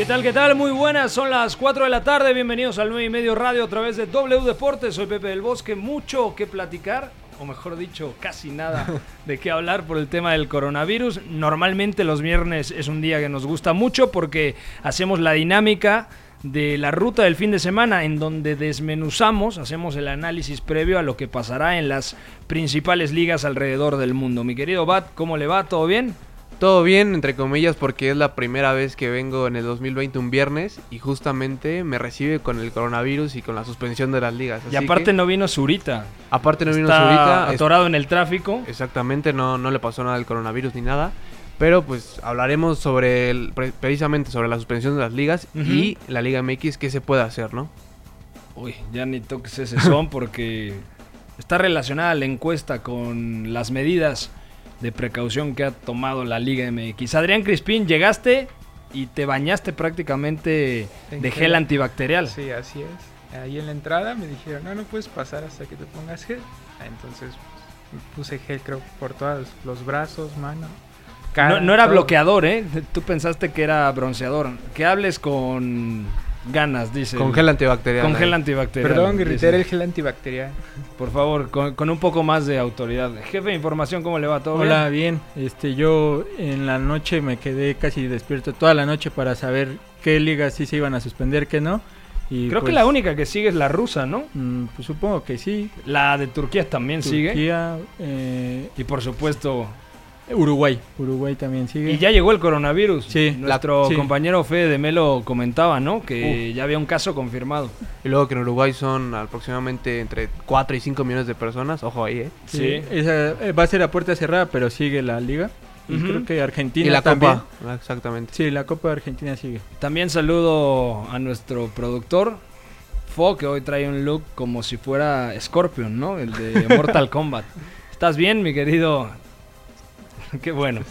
¿Qué tal, qué tal? Muy buenas, son las 4 de la tarde, bienvenidos al 9 y medio radio a través de W Deportes, soy Pepe del Bosque, mucho que platicar, o mejor dicho, casi nada de qué hablar por el tema del coronavirus. Normalmente los viernes es un día que nos gusta mucho porque hacemos la dinámica de la ruta del fin de semana en donde desmenuzamos, hacemos el análisis previo a lo que pasará en las principales ligas alrededor del mundo. Mi querido Bat, ¿cómo le va? ¿Todo bien? Todo bien, entre comillas, porque es la primera vez que vengo en el 2020 un viernes y justamente me recibe con el coronavirus y con la suspensión de las ligas. y aparte que- no vino Zurita. aparte no vino Está Zurita, es- atorado en el tráfico. Exactamente, no, no le pasó nada del coronavirus ni nada. Pero pues hablaremos sobre el- pre- precisamente sobre la suspensión de las ligas y la Liga MX, qué se puede hacer, ¿no? Uy, ya ni toques ese son porque está relacionada la encuesta con las medidas de precaución que ha tomado la Liga MX. Adrián Crispín, llegaste y te bañaste prácticamente En de gel. gel antibacterial. Sí, así es. Ahí en la entrada me dijeron, no, no puedes pasar hasta que te pongas gel. Ah, Entonces pues, puse gel, creo, por todos los brazos, mano. cara, No, no era todo. bloqueador, ¿eh? Tú pensaste que era bronceador. Que hables con ganas, dice. Con gel antibacterial. Con gel antibacterial. Perdón, grité el gel antibacterial. Por favor, con, con un poco más de autoridad. Jefe de información, ¿cómo le va? ¿Todo Hola, bien? bien. Este, yo en la noche me quedé casi despierto toda la noche para saber qué ligas sí se iban a suspender, qué no. Y Creo que pues, la única que sigue es la rusa, ¿no? mm, pues supongo que sí. La de Turquía también sigue. Turquía, eh, Y por supuesto. Uruguay. Uruguay también sigue. Y ya llegó el coronavirus. Sí, Nuestro la- sí. compañero Fede de Melo comentaba, ¿no? Que ya había un caso confirmado. Y luego que en Uruguay son aproximadamente entre 4 y 5 millones de personas. Ojo ahí, ¿eh? Sí, Sí. esa, eh, va a ser a puerta cerrada, pero sigue la liga. Y Ujú. creo que Argentina Y la también. Copa. Ah, Exactamente. Sí, la Copa de Argentina sigue. También saludo a nuestro productor, Fo, que hoy trae un look como si fuera Scorpion, ¿no? El de Mortal Kombat. ¿Estás bien, mi querido? Qué bueno.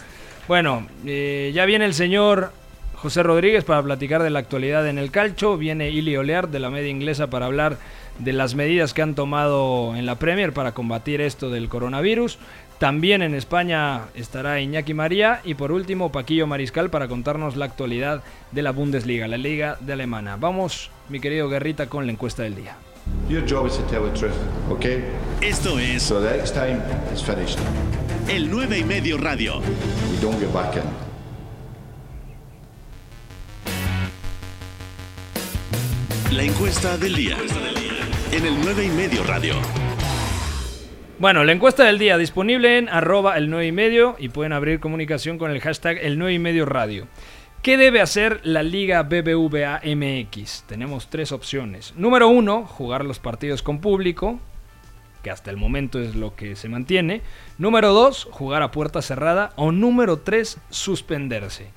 Bueno, eh, ya viene el señor José Rodríguez para platicar de la actualidad en el calcho. Viene Ili Olear de la media inglesa para hablar de las medidas que han tomado en la Premier para combatir esto del coronavirus. También en España estará Iñaki María y por último Paquillo Mariscal para contarnos la actualidad de la Bundesliga, la liga de Alemania. Vamos, mi querido Guerrita, con la encuesta del día. Your job is to tell the truth, okay? Esto es So the next time it's finished, el 9 y medio radio. we don't get back in. La encuesta del día. En el 9 y medio radio. Bueno, la encuesta del día disponible en arroba el 9 y medio y pueden abrir comunicación con el hashtag el 9 y medio radio. ¿Qué debe hacer la Liga BBVA MX? Tenemos tres opciones. Número uno, jugar los partidos con público, que hasta el momento es lo que se mantiene. Número dos, jugar a puerta cerrada. O número tres, suspenderse.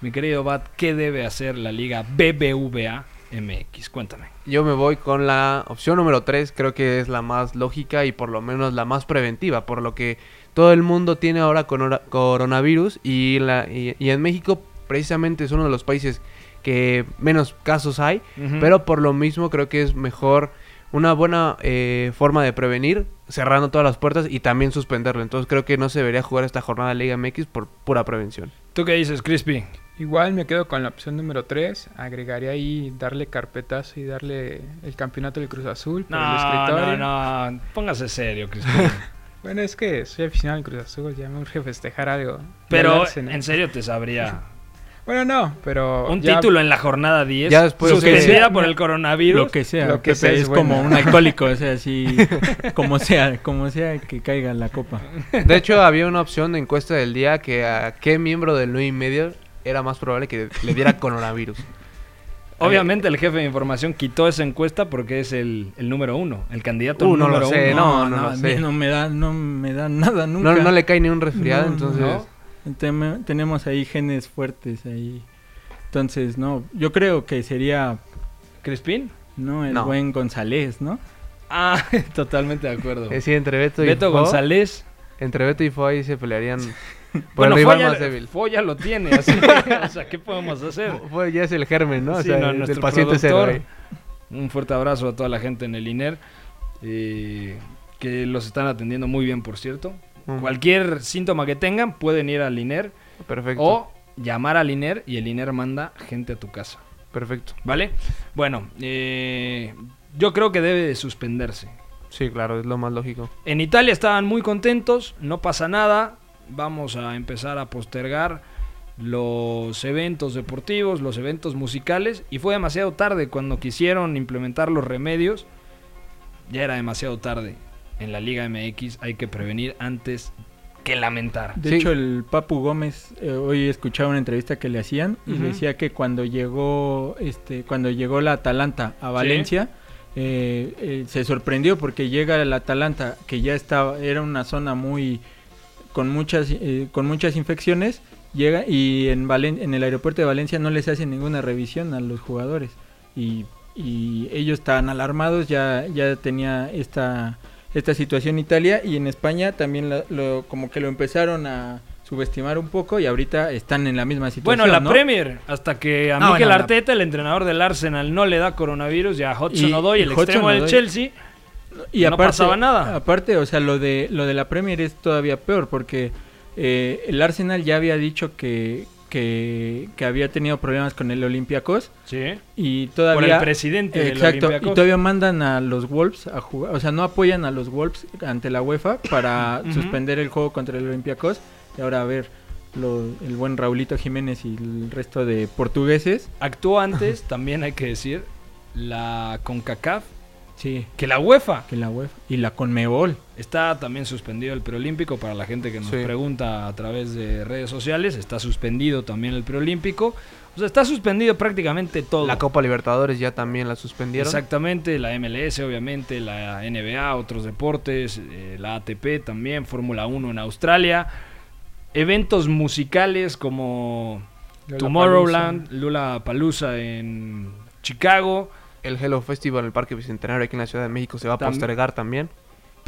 Mi querido Bat, ¿qué debe hacer la Liga BBVA MX? Cuéntame. Yo me voy con la opción número 3, creo que es la más lógica y por lo menos la más preventiva, por lo que todo el mundo tiene ahora corona- coronavirus y en México precisamente es uno de los países que menos casos hay, pero por lo mismo creo que es mejor una buena eh, forma de prevenir cerrando todas las puertas y también suspenderlo. Entonces creo que no se debería jugar esta jornada de Liga MX por pura prevención. ¿Tú qué dices, Crispy? Igual me quedo con la opción número 3. Agregaría ahí darle carpetazo y darle el campeonato del Cruz Azul por el No, escritorio. no, no. Póngase serio, Crispy. Bueno, es que soy aficionado al Cruz Azul, ya me urge festejar algo. Pero en serio te sabría. Bueno, no, pero. Un ya- título en la jornada 10. Ya después- suspendida Lo por el coronavirus. Lo que sea, Lo que Pepe, sea es es como un alcohólico, o sea, así, como sea, como sea que caiga en la copa. De hecho, había una opción de encuesta del día que a qué miembro del 9 y medio era más probable que le diera coronavirus. Obviamente el jefe de información quitó esa encuesta porque es el, el número uno, el candidato Uh, no lo número sé, uno. no, no lo a mí sé. no me da, no me da nada nunca. No, no le cae ni un resfriado, No, entonces... tenemos ahí genes fuertes ahí. Entonces, no, yo creo que sería, ¿Crispín? no, el No. buen González, ¿no? Ah, totalmente de acuerdo. Decir, entre Beto y Beto Fo, González. entre Beto y Fo ahí se pelearían por Bueno, el rival Foya, más débil. Foya lo tiene, así que, o sea, ¿qué podemos hacer? Fo ya es el germen, ¿no? O Sí, sea, no, del nuestro paciente cero. Un fuerte abrazo a toda la gente en el INER, eh, que los están atendiendo muy bien, por cierto. Cualquier síntoma que tengan, pueden ir al INER Perfecto. o llamar al INER y el INER manda gente a tu casa. Perfecto. ¿Vale? Bueno, eh, yo creo que debe de suspenderse. Sí, claro, es lo más lógico. En Italia estaban muy contentos, no pasa nada, vamos a empezar a postergar los eventos deportivos, los eventos musicales, y fue demasiado tarde cuando quisieron implementar los remedios, ya era demasiado tarde. En la Liga MX hay que prevenir antes que lamentar. De Sí. hecho, el Papu Gómez, eh, hoy escuchaba una entrevista que le hacían y decía que cuando llegó, este, cuando llegó la Atalanta a Valencia, eh, eh, se sorprendió porque llega el Atalanta, que ya estaba, era una zona muy, con muchas, eh, con muchas infecciones, llega y en, Valen- en el aeropuerto de Valencia no les hacen ninguna revisión a los jugadores y, y ellos estaban alarmados, ya, ya tenía esta esta situación Italia y en España también la- lo, como que lo empezaron a subestimar un poco y ahorita están en la misma situación. Bueno, la ¿no? Premier, hasta que a Ah, Mikel la- Arteta, el entrenador del Arsenal, no le da coronavirus, y a Hudson Y- Odoi, y el Hudson extremo del. Chelsea, y no pasaba nada. Aparte, o sea, lo de lo de la Premier es todavía peor porque eh, el Arsenal ya había dicho que, que, que había tenido problemas con el Olympiacos sí, y todavía por el presidente del Exacto, y todavía mandan a los Wolves a jugar, o sea, no apoyan a los Wolves ante la UEFA para suspender el juego contra el Olympiacos. Y ahora a ver, lo- el buen Raulito Jiménez y el resto de portugueses. Actuó antes, también hay que decir, la CONCACAF, Sí, que la UEFA. que la UEFA y la Conmebol. Está también suspendido el preolímpico para la gente que nos Sí. pregunta a través de redes sociales. Está suspendido también el preolímpico. O sea, está suspendido prácticamente todo. La Copa Libertadores ya también la suspendieron. Exactamente, la MLS obviamente, la NBA, otros deportes, eh, la ATP también, Fórmula 1 en Australia. Eventos musicales como Tomorrowland, Lula Palusa en Chicago. El Hello Festival en el Parque Bicentenario aquí en la Ciudad de México se va a Tam- postergar también.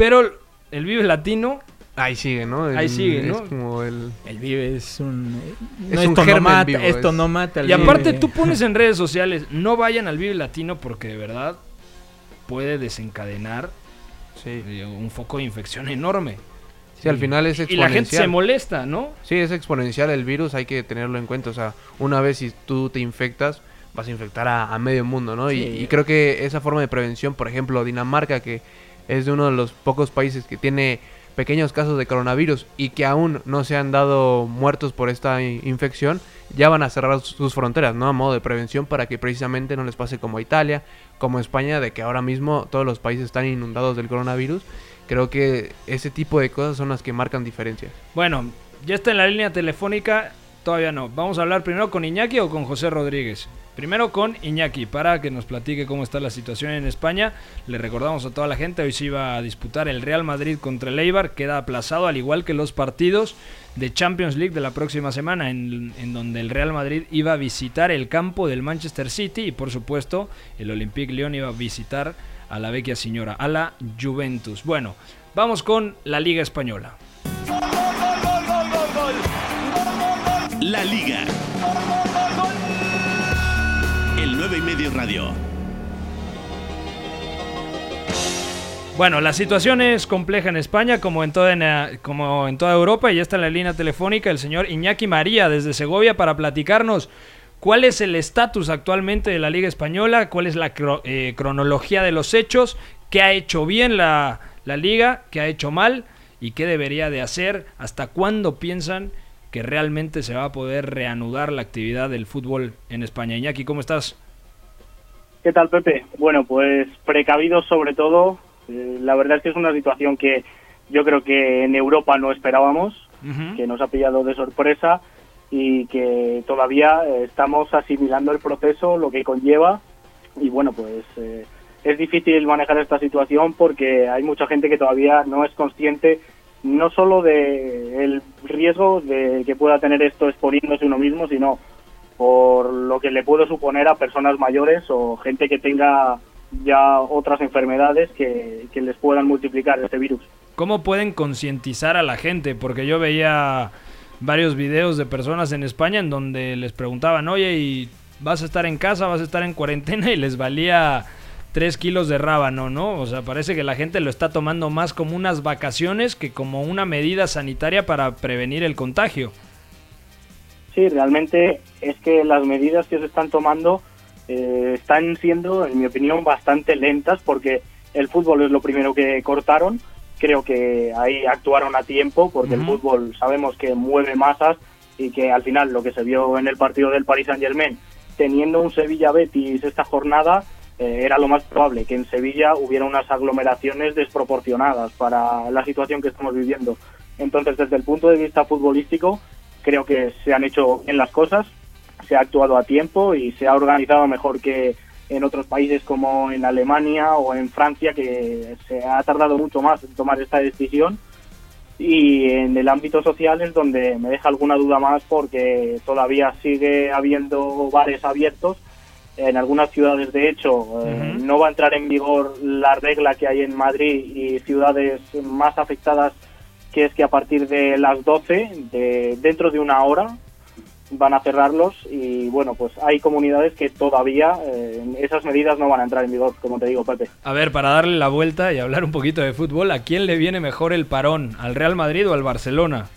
Pero el Vive Latino Ahí sigue, ¿no? Ahí sigue, ¿no? Es como el... El Vive es un Es no, un esto no germen mata, vivo, esto es- no mata. el Y aparte Vive. tú pones en redes sociales, no vayan al Vive Latino porque de verdad puede desencadenar Sí. eh, un foco de infección enorme. Sí, al final es Y exponencial. la gente se molesta, ¿no? Sí, es exponencial el virus, hay que tenerlo en cuenta. O sea, una vez si tú te infectas, vas a infectar a, a medio mundo, ¿no? Y, y creo que esa forma de prevención, por ejemplo, Dinamarca, que es de uno de los pocos países que tiene pequeños casos de coronavirus y que aún no se han dado muertos por esta infección, ya van a cerrar sus- fronteras, ¿no? A modo de prevención para que precisamente no les pase como a Italia, como España, de que ahora mismo todos los países están inundados del coronavirus. Creo que ese tipo de cosas son las que marcan diferencias. Bueno, ya está en la línea telefónica, todavía no. Vamos a hablar primero con Iñaki o con José Rodríguez. Primero con Iñaki, para que nos platique cómo está la situación en España. Le recordamos a toda la gente, hoy se iba a disputar el Real Madrid contra el Eibar, queda aplazado, al igual que los partidos de Champions League de la próxima semana, en, donde el Real Madrid iba a visitar el campo del Manchester City y por supuesto el Olympique Lyon iba a visitar a la vecchia señora, a la Juventus. Bueno, vamos con la Liga Española. La Liga. 9 y radio. Bueno, la situación es compleja en España como en, toda, eh, como en toda Europa y ya está en la línea telefónica el señor Iñaki María desde Segovia para platicarnos cuál es el estatus actualmente de la Liga Española, cuál es la eh, cronología de los hechos, qué ha hecho bien la, la Liga, qué ha hecho mal y qué debería de hacer, hasta cuándo piensan que realmente se va a poder reanudar la actividad del fútbol en España. Iñaki, ¿cómo estás? ¿Qué tal, Pepe? Bueno, pues precavidos sobre todo. Eh, la verdad es que es una situación que yo creo que en Europa no esperábamos, que nos ha pillado de sorpresa y que todavía estamos asimilando el proceso, lo que conlleva. Y bueno, pues eh, es difícil manejar esta situación porque hay mucha gente que todavía no es consciente no solo de el riesgo de que pueda tener esto exponiéndose uno mismo, sino por lo que le puede suponer a personas mayores o gente que tenga ya otras enfermedades que, que les puedan multiplicar este virus. ¿Cómo pueden concientizar a la gente? Porque yo veía varios videos de personas en España en donde les preguntaban, oye, ¿y vas a estar en casa, vas a estar en cuarentena? Y les valía 3 kilos de rábano, ¿no? O sea, parece que la gente lo está tomando más como unas vacaciones que como una medida sanitaria para prevenir el contagio. Sí, realmente es que las medidas que se están tomando eh, están siendo, en mi opinión, bastante lentas porque el fútbol es lo primero que cortaron. Creo que ahí actuaron a tiempo porque el Ujú. fútbol sabemos que mueve masas y que al final lo que se vio en el partido del Paris Saint Germain, teniendo un Sevilla Betis esta jornada, eh, era lo más probable que en Sevilla hubiera unas aglomeraciones desproporcionadas para la situación que estamos viviendo. Entonces, desde el punto de vista futbolístico, creo que se han hecho bien las cosas, se ha actuado a tiempo y se ha organizado mejor que en otros países como en Alemania o en Francia, que se ha tardado mucho más en tomar esta decisión. Y en el ámbito social es donde me deja alguna duda más porque todavía sigue habiendo bares abiertos. En algunas ciudades, de hecho, eh, no va a entrar en vigor la regla que hay en Madrid y ciudades más afectadas, que es que a partir de las 12, de, dentro de una hora, van a cerrarlos y bueno, pues hay comunidades que todavía eh, esas medidas no van a entrar en vigor, como te digo, Pepe. A ver, para darle la vuelta y hablar un poquito de fútbol, ¿a quién le viene mejor el parón? ¿Al Real Madrid o al Barcelona?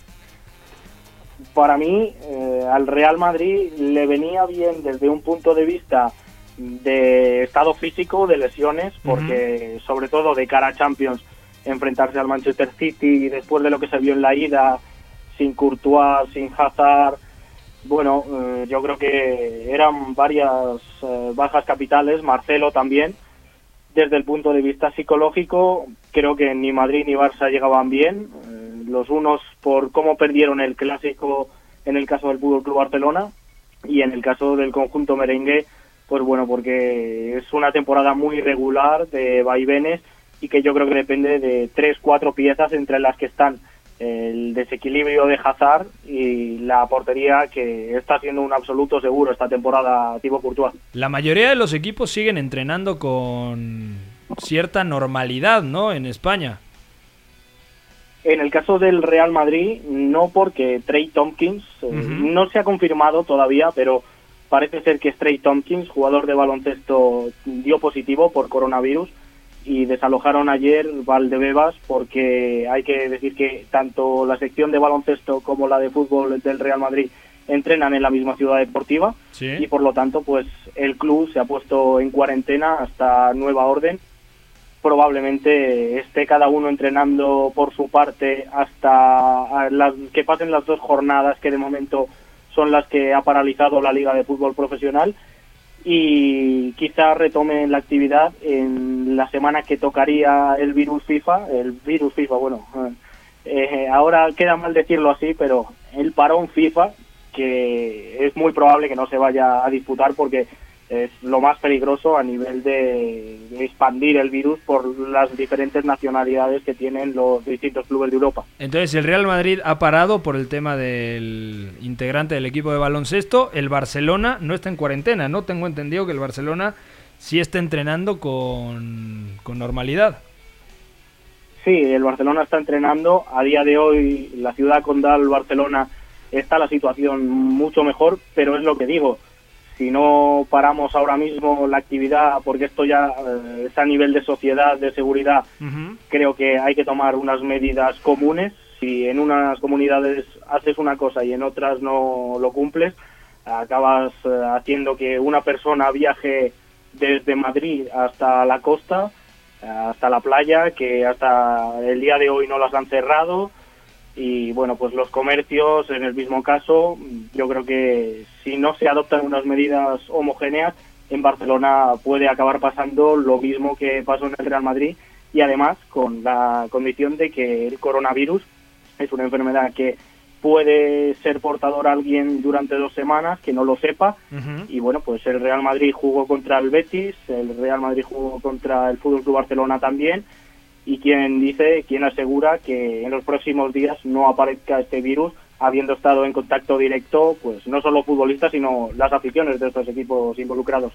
Para mí, eh, al Real Madrid le venía bien desde un punto de vista de estado físico, de lesiones, porque sobre todo de cara a Champions, enfrentarse al Manchester City después de lo que se vio en la ida, sin Courtois, sin Hazard, bueno, eh, yo creo que eran varias eh, bajas capitales, Marcelo también. Desde el punto de vista psicológico, creo que ni Madrid ni Barça llegaban bien. Eh, los unos por cómo perdieron el clásico en el caso del Fútbol Club Barcelona y en el caso del conjunto merengue, pues bueno, porque es una temporada muy irregular de vaivenes que yo creo que depende de tres, cuatro piezas entre las que están el desequilibrio de Hazard y la portería que está siendo un absoluto seguro esta temporada tipo Courtois. La mayoría de los equipos siguen entrenando con cierta normalidad, ¿no? En España. En el caso del Real Madrid, no porque Trey Tompkins, eh, no se ha confirmado todavía, pero parece ser que Trey Tompkins, jugador de baloncesto, dio positivo por coronavirus y desalojaron ayer Valdebebas porque hay que decir que tanto la sección de baloncesto como la de fútbol del Real Madrid entrenan en la misma ciudad deportiva Sí. y por lo tanto pues el club se ha puesto en cuarentena hasta nueva orden probablemente esté cada uno entrenando por su parte hasta las, que pasen las dos jornadas que de momento son las que ha paralizado la liga de fútbol profesional y quizá retomen la actividad en la semana que tocaría el virus FIFA, el virus FIFA, bueno, eh, ahora queda mal decirlo así, pero el parón FIFA, que es muy probable que no se vaya a disputar porque es lo más peligroso a nivel de, de expandir el virus por las diferentes nacionalidades que tienen los distintos clubes de Europa. Entonces el Real Madrid ha parado por el tema del integrante del equipo de baloncesto. El Barcelona no está en cuarentena, ¿no? Tengo entendido que el Barcelona sí está entrenando con, con normalidad. Sí, el Barcelona está entrenando. A día de hoy, la ciudad condal Barcelona está la situación mucho mejor, pero es lo que digo. Si no paramos ahora mismo la actividad, porque esto ya eh, es a nivel de sociedad, de seguridad, creo que hay que tomar unas medidas comunes. Si en unas comunidades haces una cosa y en otras no lo cumples, acabas eh, haciendo que una persona viaje desde Madrid hasta la costa, hasta la playa, que hasta el día de hoy no las han cerrado. Y bueno, pues los comercios, en el mismo caso, yo creo que si no se adoptan unas medidas homogéneas, en Barcelona puede acabar pasando lo mismo que pasó en el Real Madrid y además con la condición de que el coronavirus es una enfermedad que puede ser portador alguien durante dos semanas que no lo sepa y bueno pues el Real Madrid jugó contra el Betis el Real Madrid jugó contra el Fútbol Club Barcelona también y quien dice quien asegura que en los próximos días no aparezca este virus habiendo estado en contacto directo, pues no solo futbolistas, sino las aficiones de estos equipos involucrados.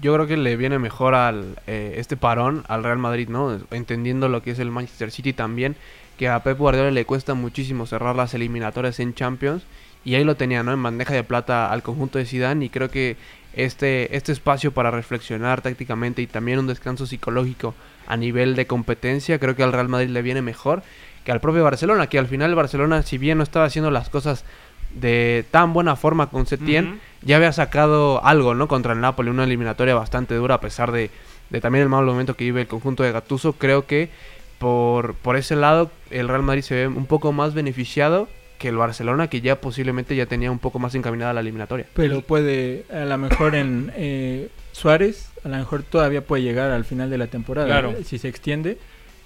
Yo creo que le viene mejor al eh, este parón al Real Madrid, ¿no? Entendiendo lo que es el Manchester City también, que a Pep Guardiola le cuesta muchísimo cerrar las eliminatorias en Champions y ahí lo tenía, ¿no? En bandeja de plata al conjunto de Zidane y creo que este este espacio para reflexionar tácticamente y también un descanso psicológico a nivel de competencia, creo que al Real Madrid le viene mejor que al propio Barcelona, que al final Barcelona si bien no estaba haciendo las cosas de tan buena forma con Setien, ya había sacado algo, ¿no? Contra el Napoli, una eliminatoria bastante dura a pesar de, de también el mal momento que vive el conjunto de Gattuso. Creo que por, por ese lado el Real Madrid se ve un poco más beneficiado que el Barcelona, que ya posiblemente ya tenía un poco más encaminada la eliminatoria. Pero puede, a lo mejor en eh, Suárez, a lo mejor todavía puede llegar al final de la temporada, Claro. si se extiende.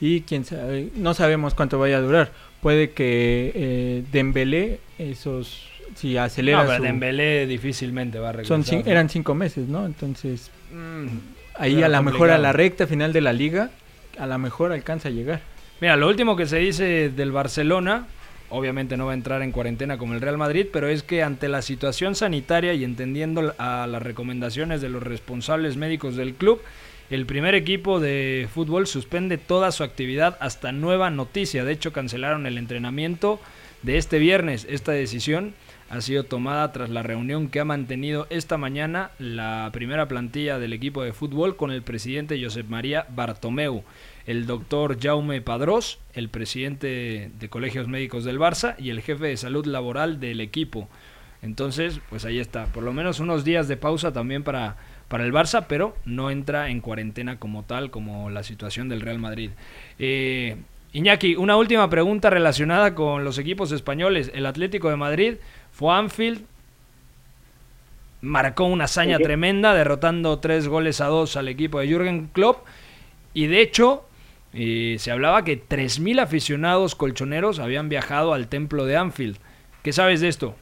Y quién sabe, no sabemos cuánto vaya a durar. Puede que eh, Dembélé, esos, si acelera No, pero su- Dembélé difícilmente va a regresar. son cin- eran cinco meses, ¿no? Entonces, Mm, ahí a lo mejor a la recta final de la liga, a lo mejor alcanza a llegar. Mira, lo último que se dice del Barcelona, obviamente no va a entrar en cuarentena como el Real Madrid, pero es que ante la situación sanitaria y entendiendo a las recomendaciones de los responsables médicos del club, el primer equipo de fútbol suspende toda su actividad hasta nueva noticia. De hecho, cancelaron el entrenamiento de este viernes. Esta decisión ha sido tomada tras la reunión que ha mantenido esta mañana la primera plantilla del equipo de fútbol con el presidente Josep María Bartomeu, el doctor Jaume Padrós, el presidente de Colegios Médicos del Barça y el jefe de salud laboral del equipo. Entonces, pues ahí está, por lo menos unos días de pausa también para, para el Barça, pero no entra en cuarentena como tal, como la situación del Real Madrid. Eh, Iñaki, una última pregunta relacionada con los equipos españoles. El Atlético de Madrid fue a Anfield, marcó una hazaña Sí. tremenda, derrotando tres goles a dos al equipo de Jürgen Klopp. Y de hecho, eh, se hablaba que 3.000 aficionados colchoneros habían viajado al templo de Anfield. ¿Qué sabes de esto?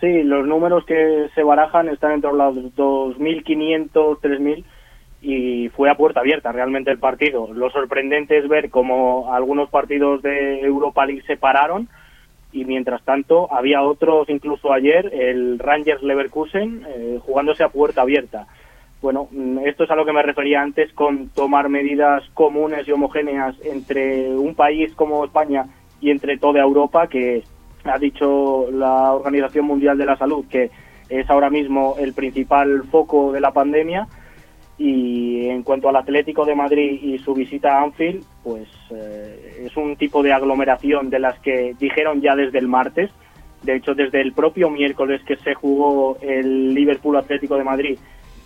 Sí, los números que se barajan están entre los 2.500, 3.000 y fue a puerta abierta realmente el partido. Lo sorprendente es ver cómo algunos partidos de Europa League se pararon y mientras tanto había otros incluso ayer, el Rangers Leverkusen, eh, jugándose a puerta abierta. Bueno, mm, esto es a lo que me refería antes con tomar medidas comunes y homogéneas entre un país como España y entre toda Europa, que ha dicho la Organización Mundial de la Salud que es ahora mismo el principal foco de la pandemia. Y en cuanto al Atlético de Madrid y su visita a Anfield, pues eh, es un tipo de aglomeración de las que dijeron ya desde el martes. De hecho, desde el propio miércoles que se jugó el Liverpool Atlético de Madrid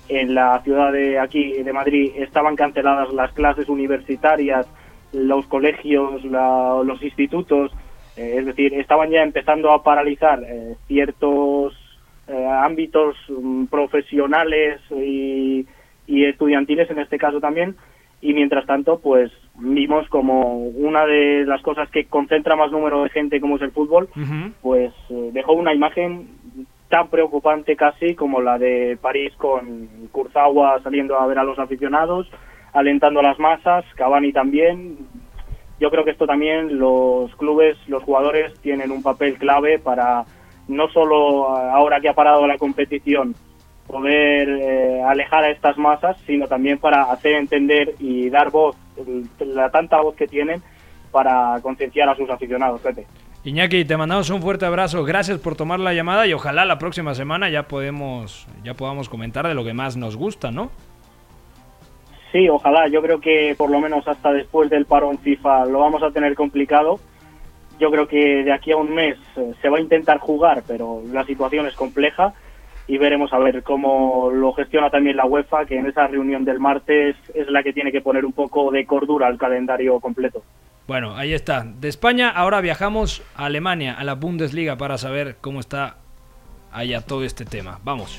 en la ciudad de aquí de Madrid estaban canceladas las clases universitarias, los colegios, la- los institutos, eh, es decir, estaban ya empezando a paralizar eh, ciertos ámbitos mm, profesionales y, y estudiantiles en este caso también y mientras tanto pues vimos como una de las cosas que concentra más número de gente como es el fútbol pues eh, dejó una imagen tan preocupante casi como la de París con Kurzawa saliendo a ver a los aficionados, alentando a las masas, Cavani también. Yo creo que esto también los clubes, los jugadores tienen un papel clave para no solo eh, ahora que ha parado la competición poder eh, alejar a estas masas, sino también para hacer entender y dar voz, la tanta voz que tienen para concienciar a sus aficionados, Pepe. Iñaki, te mandamos un fuerte abrazo. Gracias por tomar la llamada y ojalá la próxima semana ya podemos ya podamos comentar de lo que más nos gusta, ¿no? Sí, ojalá. Yo creo que por lo menos hasta después del parón FIFA lo vamos a tener complicado. Yo creo que de aquí a un mes eh, se va a intentar jugar, pero la situación es compleja y veremos a ver cómo lo gestiona también la UEFA, que en esa reunión del martes es la que tiene que poner un poco de cordura al calendario completo. Bueno, ahí está. De España ahora viajamos a Alemania, a la Bundesliga, para saber cómo está allá todo este tema. Vamos.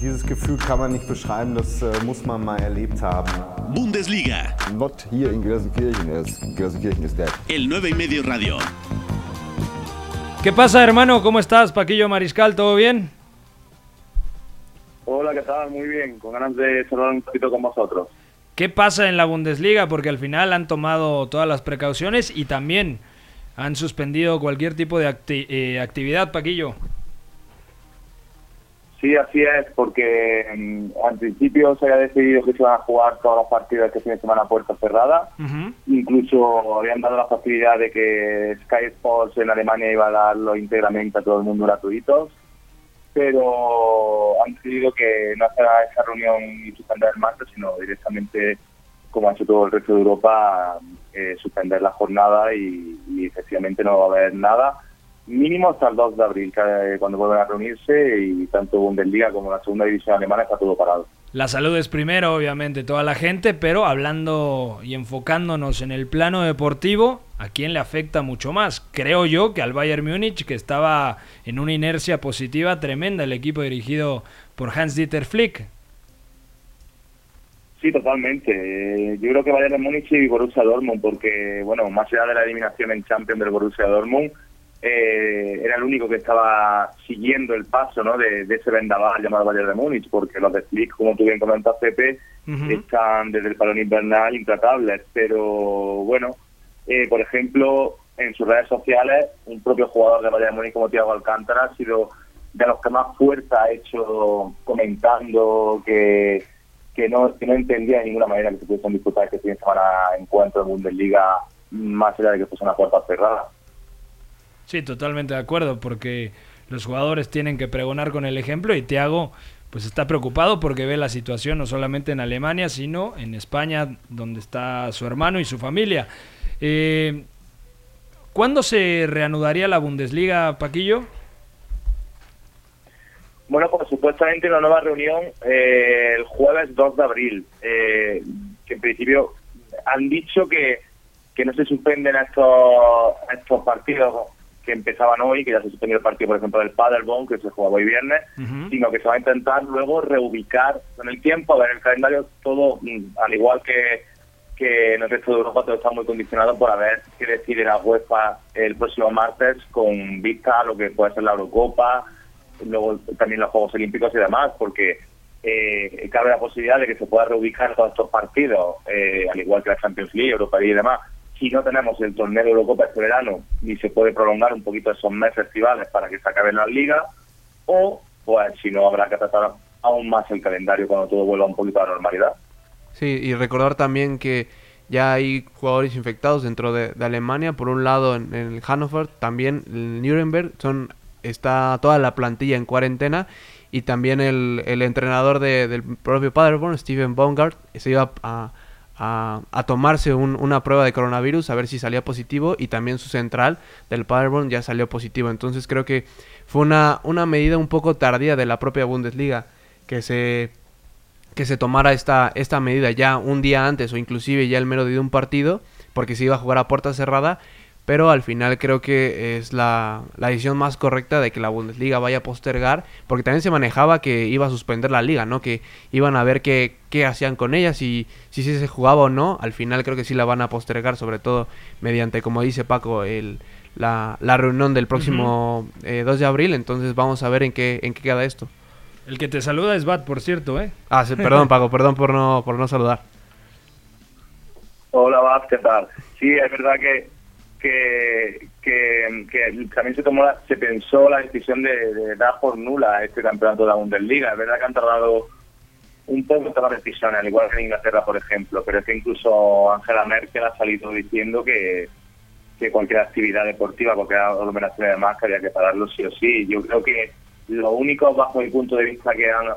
Dieses Gefühl kann man nicht beschreiben, das äh, muss man mal erlebt haben. Bundesliga, Not here in Gelsenkirchen. Is, Gelsenkirchen is dead. el 9 y medio radio. ¿Qué pasa, hermano? ¿Cómo estás, Paquillo Mariscal? ¿Todo bien? Hola, ¿qué tal? Muy bien, con ganas de charlar un poquito con vosotros. ¿Qué pasa en la Bundesliga? Porque al final han tomado todas las precauciones y también han suspendido cualquier tipo de acti- eh, actividad, Paquillo. Sí, así es, porque mm, al principio se había decidido que se iban a jugar todos los partidos este fin de semana a puerta cerrada. Incluso habían dado la facilidad de que Sky Sports en Alemania iba a darlo íntegramente a todo el mundo gratuitos, pero han decidido que no hacer esa reunión y suspender el martes, sino directamente, como ha hecho todo el resto de Europa, eh, suspender la jornada y, y efectivamente no va a haber nada mínimo hasta el 2 de abril, que, cuando vuelvan a reunirse y tanto Bundesliga como la segunda división alemana está todo parado. La salud es primero, obviamente, toda la gente, pero hablando y enfocándonos en el plano deportivo, ¿a quién le afecta mucho más? Creo yo que al Bayern Múnich, que estaba en una inercia positiva tremenda, el equipo dirigido por Hans-Dieter Flick. Sí, totalmente. Eh, Yo creo que Bayern Múnich y Borussia Dortmund, porque, bueno, más allá de la eliminación en Champions del Borussia Dortmund, eh, era el único que estaba siguiendo el paso ¿no? de, de ese vendaval llamado Bayern de Múnich, porque los de Flick, como tú bien comentas, Pepe, están desde el parón invernal intratables. Pero, bueno, eh, por ejemplo, en sus redes sociales, un propio jugador de Bayern de Múnich como Thiago Alcántara ha sido de los que más fuerza ha hecho comentando que que no, que no entendía de ninguna manera que se pudiesen disputar este fin de semana encuentro en Bundesliga más allá de que fuese una puerta cerrada. Sí, totalmente de acuerdo, porque los jugadores tienen que pregonar con el ejemplo y Thiago pues está preocupado porque ve la situación no solamente en Alemania, sino en España, donde está su hermano y su familia. Eh, ¿Cuándo se reanudaría la Bundesliga, Paquillo? Bueno, pues supuestamente una nueva reunión eh, el jueves 2 de abril, eh, que en principio han dicho que, que no se suspenden estos, estos partidos que empezaban hoy, que ya se suspendió el partido, por ejemplo, del Paderborn, que se jugaba hoy viernes, sino que se va a intentar luego reubicar con el tiempo, a ver el calendario, todo mm, al igual que, que en el resto de Europa, todo está muy condicionado por a ver qué decide la UEFA el próximo martes con vista a lo que puede ser la Eurocopa, luego también los Juegos Olímpicos y demás, porque eh, cabe la posibilidad de que se pueda reubicar todos estos partidos, eh, al igual que la Champions League, Europa League y demás. Si no tenemos el torneo de Eurocopa este verano y se puede prolongar un poquito esos meses festivales para que se acaben las ligas, o pues si no habrá que tratar aún más el calendario cuando todo vuelva un poquito a la normalidad. Sí, y recordar también que ya hay jugadores infectados dentro de, de Alemania. Por un lado, en, en el Hannover, también en Nuremberg, son, está toda la plantilla en cuarentena. Y también el, el entrenador de- del propio Paderborn, Steven Baumgart, se iba a- a tomarse un- una prueba de coronavirus, a ver si salía positivo. Y también su central del Paderborn ya salió positivo. Entonces creo que fue una, una medida un poco tardía de la propia Bundesliga que se que se tomara esta, esta medida ya un día antes o inclusive ya el mero día de un partido, porque se iba a jugar a puerta cerrada, pero al final creo que es la, la decisión más correcta de que la Bundesliga vaya a postergar, porque también se manejaba que iba a suspender la liga, ¿no? Que iban a ver qué, qué hacían con ella, si, si sí se jugaba o no, al final creo que sí la van a postergar, sobre todo mediante, como dice Paco, el, la, la reunión del próximo eh, 2 de abril, entonces vamos a ver en qué, en qué queda esto. El que te saluda es Bat, por cierto, ¿eh? Ah, sí, perdón, Paco, perdón por no, por no saludar. Hola, Bab, ¿qué tal? Sí, es verdad que que, también se tomó la- se pensó la decisión de, dar por nula este campeonato de la Bundesliga. Es verdad que han tardado un poco en tomar decisiones, al igual que en Inglaterra, por ejemplo, pero es que incluso Angela Merkel ha salido diciendo que, cualquier actividad deportiva, cualquier aglomeración de más, había que pararlo sí o sí. Yo creo que lo único, bajo mi punto de vista, que han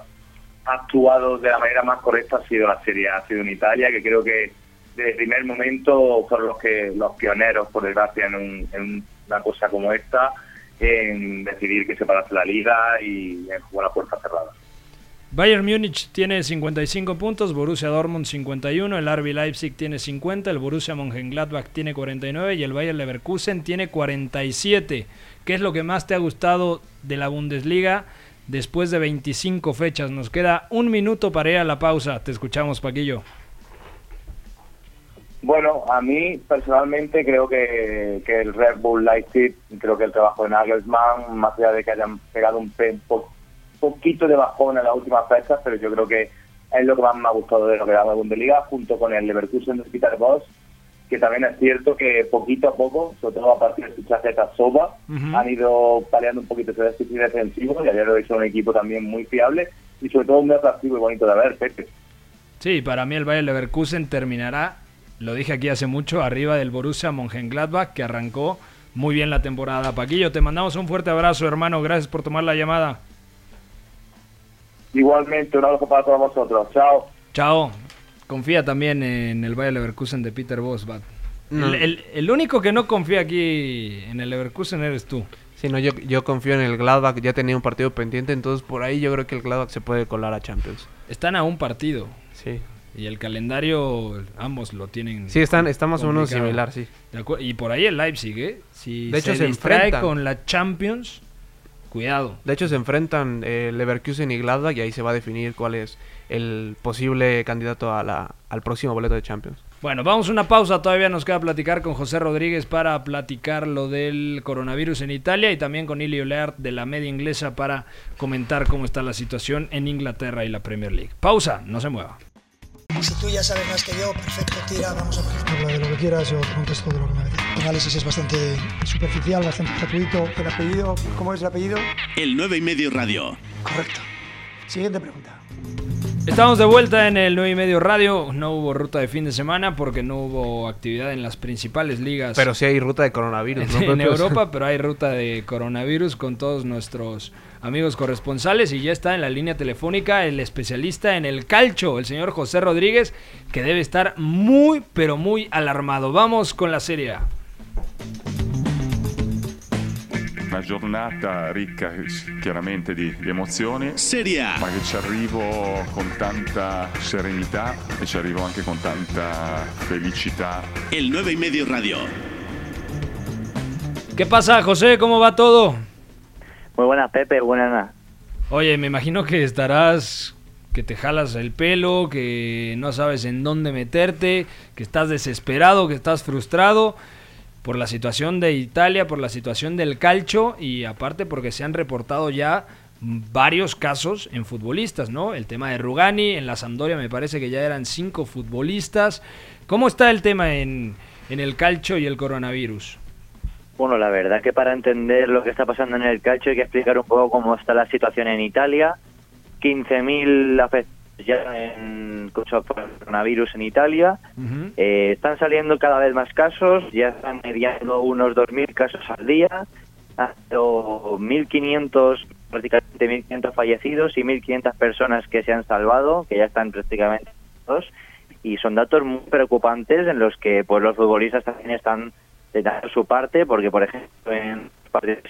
actuado de la manera más correcta ha sido la Serie A, ha sido en Italia, que creo que desde el primer momento fueron los que los pioneros, por desgracia, en, un- en una cosa como esta, en decidir que se parase la liga y en jugar a puerta cerrada. Bayern Múnich tiene 55 puntos, Borussia Dortmund 51, el RB Leipzig tiene 50, el Borussia Mönchengladbach tiene 49 y el Bayern Leverkusen tiene 47. ¿Qué es lo que más te ha gustado de la Bundesliga después de 25 fechas? Nos queda un minuto para ir a la pausa. Te escuchamos, Paquillo. Bueno, a mí personalmente creo que, que el Red Bull Leipzig, creo que el trabajo de Nagelsmann, más allá de que hayan pegado un po- poquito de bajón en las últimas fechas, pero yo creo que es lo que más me ha gustado de lo que da la Bundesliga, junto con el Leverkusen de Peter Bosch, que también es cierto que poquito a poco, sobre todo a partir del fichaje de Soba, han ido paliando un poquito ese déficit defensivo y ayer lo hizo un equipo también muy fiable y sobre todo muy atractivo y bonito de ver, Pepe. Sí, para mí el Bayer Leverkusen terminará, lo dije aquí hace mucho, arriba del Borussia Mönchengladbach, que arrancó muy bien la temporada. Paquillo, te mandamos un fuerte abrazo, hermano. Gracias por tomar la llamada. Igualmente, un abrazo para todos vosotros. Chao. Chao. Confía también en el Bayer Leverkusen de Peter Bosbach. El, el, único que no confía aquí en el Leverkusen eres tú. Sí, no, yo, yo confío en el Gladbach. Ya tenía un partido pendiente, entonces por ahí yo creo que el Gladbach se puede colar a Champions. Están a un partido. Sí. Y el calendario, ambos lo tienen. Sí, están, está más o menos similar, sí. Y por ahí el Leipzig, ¿eh? Si de hecho, se, distrae con la Champions, cuidado. De hecho, se enfrentan eh, Leverkusen y Gladbach y ahí se va a definir cuál es el posible candidato a la, al próximo boleto de Champions. Bueno, vamos a una pausa. Todavía nos queda platicar con José Rodríguez para platicar lo del coronavirus en Italia y también con Ilio Leart de la media inglesa para comentar cómo está la situación en Inglaterra y la Premier League. Pausa, no se mueva. Si tú ya sabes más que yo, perfecto, tira, vamos a ver. Habla de lo que quieras, yo contesto de lo que me apetece. El análisis es bastante superficial, bastante gratuito. ¿El apellido? ¿Cómo es el apellido? El 9 y medio radio. Correcto. Siguiente pregunta. Estamos de vuelta en el 9 y medio radio. No hubo ruta de fin de semana porque no hubo actividad en las principales ligas. Pero sí hay ruta de coronavirus. ¿no? en Europa, pero hay ruta de coronavirus con todos nuestros amigos corresponsales. Y ya está en la línea telefónica el especialista en el calcho, el señor José Rodríguez, que debe estar muy, pero muy alarmado. Vamos con la serie. Una giornata ricca chiaramente di, di emozioni, Serie A. ma che ci arrivo con tanta serenità e ci arrivo anche con tanta felicità. El 9 y medio radio. ¿Qué pasa, José? ¿Cómo va todo? Muy buena, Pepe, buena. Oye, me imagino que estarás que te jalas el pelo, que no sabes en dónde meterte, que estás desesperado, que estás frustrado por la situación de Italia, por la situación del calcho y aparte porque se han reportado ya varios casos en futbolistas, ¿no? El tema de Rugani, en la Sampdoria me parece que ya eran cinco futbolistas. ¿Cómo está el tema en, en el calcho y el coronavirus? Bueno, la verdad que para entender lo que está pasando en el calcio hay que explicar un poco cómo está la situación en Italia. 15.000 afectados ya en coronavirus en Italia. Eh, están saliendo cada vez más casos, ya están mediando unos 2.000 casos al día, 1.500, prácticamente 1.500 fallecidos y 1.500 personas que se han salvado, que ya están prácticamente todos. Y son datos muy preocupantes en los que pues los futbolistas también están dando su parte, porque por ejemplo en parte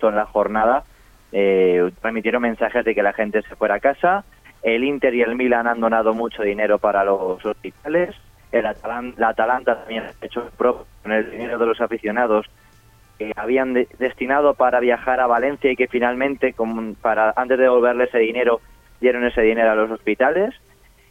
en la jornada eh, transmitieron mensajes de que la gente se fuera a casa, el Inter y el Milan han donado mucho dinero para los hospitales. El la Atalanta también ha hecho propio con el dinero de los aficionados que habían destinado para viajar a Valencia y que finalmente, para antes de devolverle ese dinero, dieron ese dinero a los hospitales.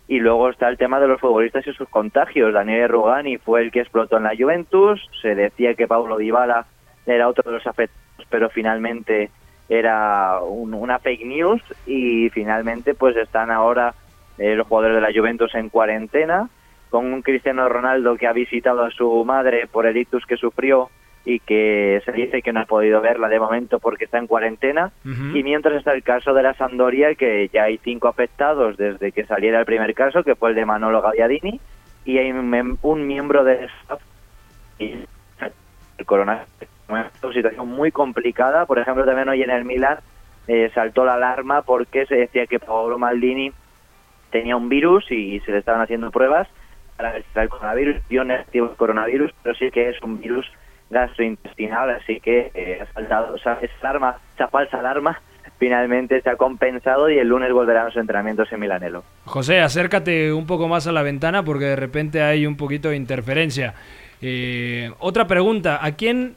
Y luego está el tema de los futbolistas y sus contagios. Daniel Rugani fue el que explotó en la Juventus. Se decía que Paulo Dybala era otro de los afectados, pero finalmente era una fake news y finalmente pues están ahora eh, los jugadores de la Juventus en cuarentena con un Cristiano Ronaldo que ha visitado a su madre por el ictus que sufrió y que se dice que no ha podido verla de momento porque está en cuarentena. Y mientras está el caso de la Sandoria que ya hay cinco afectados desde que saliera el primer caso que fue el de Manolo Gagliardini y hay un, un miembro del staff y el coronavirus una situación muy complicada. Por ejemplo, también hoy en el Milan eh, saltó la alarma porque se decía que Paolo Maldini tenía un virus y se le estaban haciendo pruebas para ver si el coronavirus, dio negativo el coronavirus, pero sí que es un virus gastrointestinal, así que eh, ha saltado, o sea, esa alarma, esa falsa alarma finalmente se ha compensado y el lunes volverán los entrenamientos en Milanelo. José, acércate un poco más a la ventana porque de repente hay un poquito de interferencia. Eh, otra pregunta, ¿a quién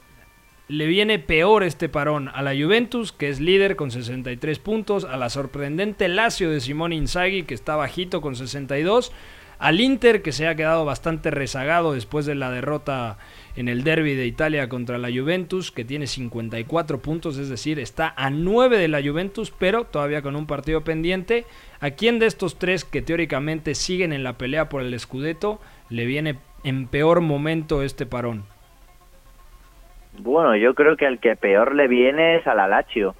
le viene peor este parón a la Juventus, que es líder con 63 puntos, a la sorprendente Lazio de Simone Inzaghi, que está bajito con 62, al Inter, que se ha quedado bastante rezagado después de la derrota en el derby de Italia contra la Juventus, que tiene 54 puntos, es decir, está a 9 de la Juventus, pero todavía con un partido pendiente. ¿A quién de estos tres que teóricamente siguen en la pelea por el Scudetto le viene en peor momento este parón? Bueno, yo creo que el que peor le viene es al Alacho,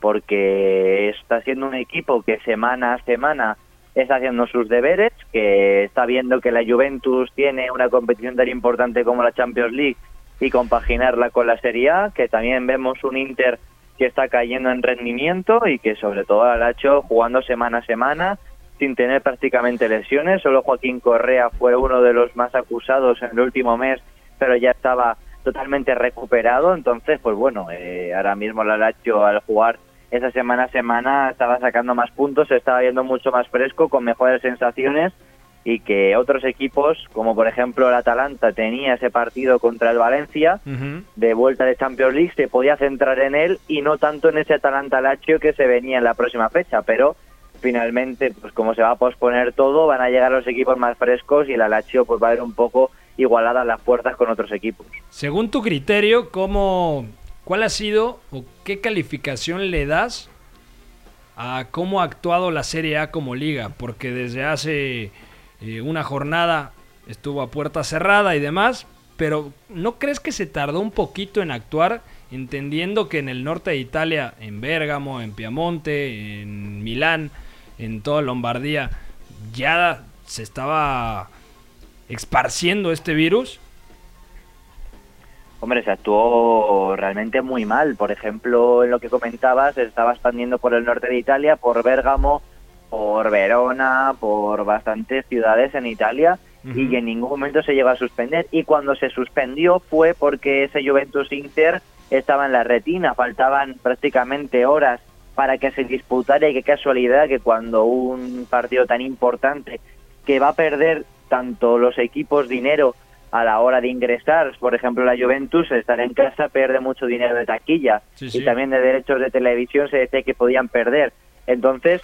porque está siendo un equipo que semana a semana está haciendo sus deberes, que está viendo que la Juventus tiene una competición tan importante como la Champions League y compaginarla con la Serie A, que también vemos un Inter que está cayendo en rendimiento y que sobre todo al hecho jugando semana a semana sin tener prácticamente lesiones. Solo Joaquín Correa fue uno de los más acusados en el último mes, pero ya estaba totalmente recuperado. Entonces, pues bueno, eh, ahora mismo el Alacho al jugar esa semana a semana estaba sacando más puntos, se estaba viendo mucho más fresco, con mejores sensaciones y que otros equipos, como por ejemplo el Atalanta, tenía ese partido contra el Valencia de vuelta de Champions League, se podía centrar en él y no tanto en ese Atalanta Lazio que se venía en la próxima fecha, pero finalmente, pues como se va a posponer todo, van a llegar los equipos más frescos y el Lazio pues va a ir un poco igualada a las puertas con otros equipos. Según tu criterio, ¿cómo, ¿cuál ha sido o qué calificación le das a cómo ha actuado la Serie A como liga? Porque desde hace eh, una jornada estuvo a puerta cerrada y demás, pero ¿no crees que se tardó un poquito en actuar? Entendiendo que en el norte de Italia, en Bérgamo, en Piamonte, en Milán, en toda Lombardía, ya se estaba esparciendo este virus? Hombre, se actuó realmente muy mal. Por ejemplo, en lo que comentabas, se estaba expandiendo por el norte de Italia, por Bérgamo, por Verona, por bastantes ciudades en Italia y en ningún momento se llegó a suspender. Y cuando se suspendió fue porque ese Juventus Inter estaba en la retina, faltaban prácticamente horas para que se disputara y qué casualidad que cuando un partido tan importante que va a perder tanto los equipos dinero a la hora de ingresar, por ejemplo la Juventus, estar en casa pierde mucho dinero de taquilla. Y también de derechos de televisión se decía que podían perder. Entonces,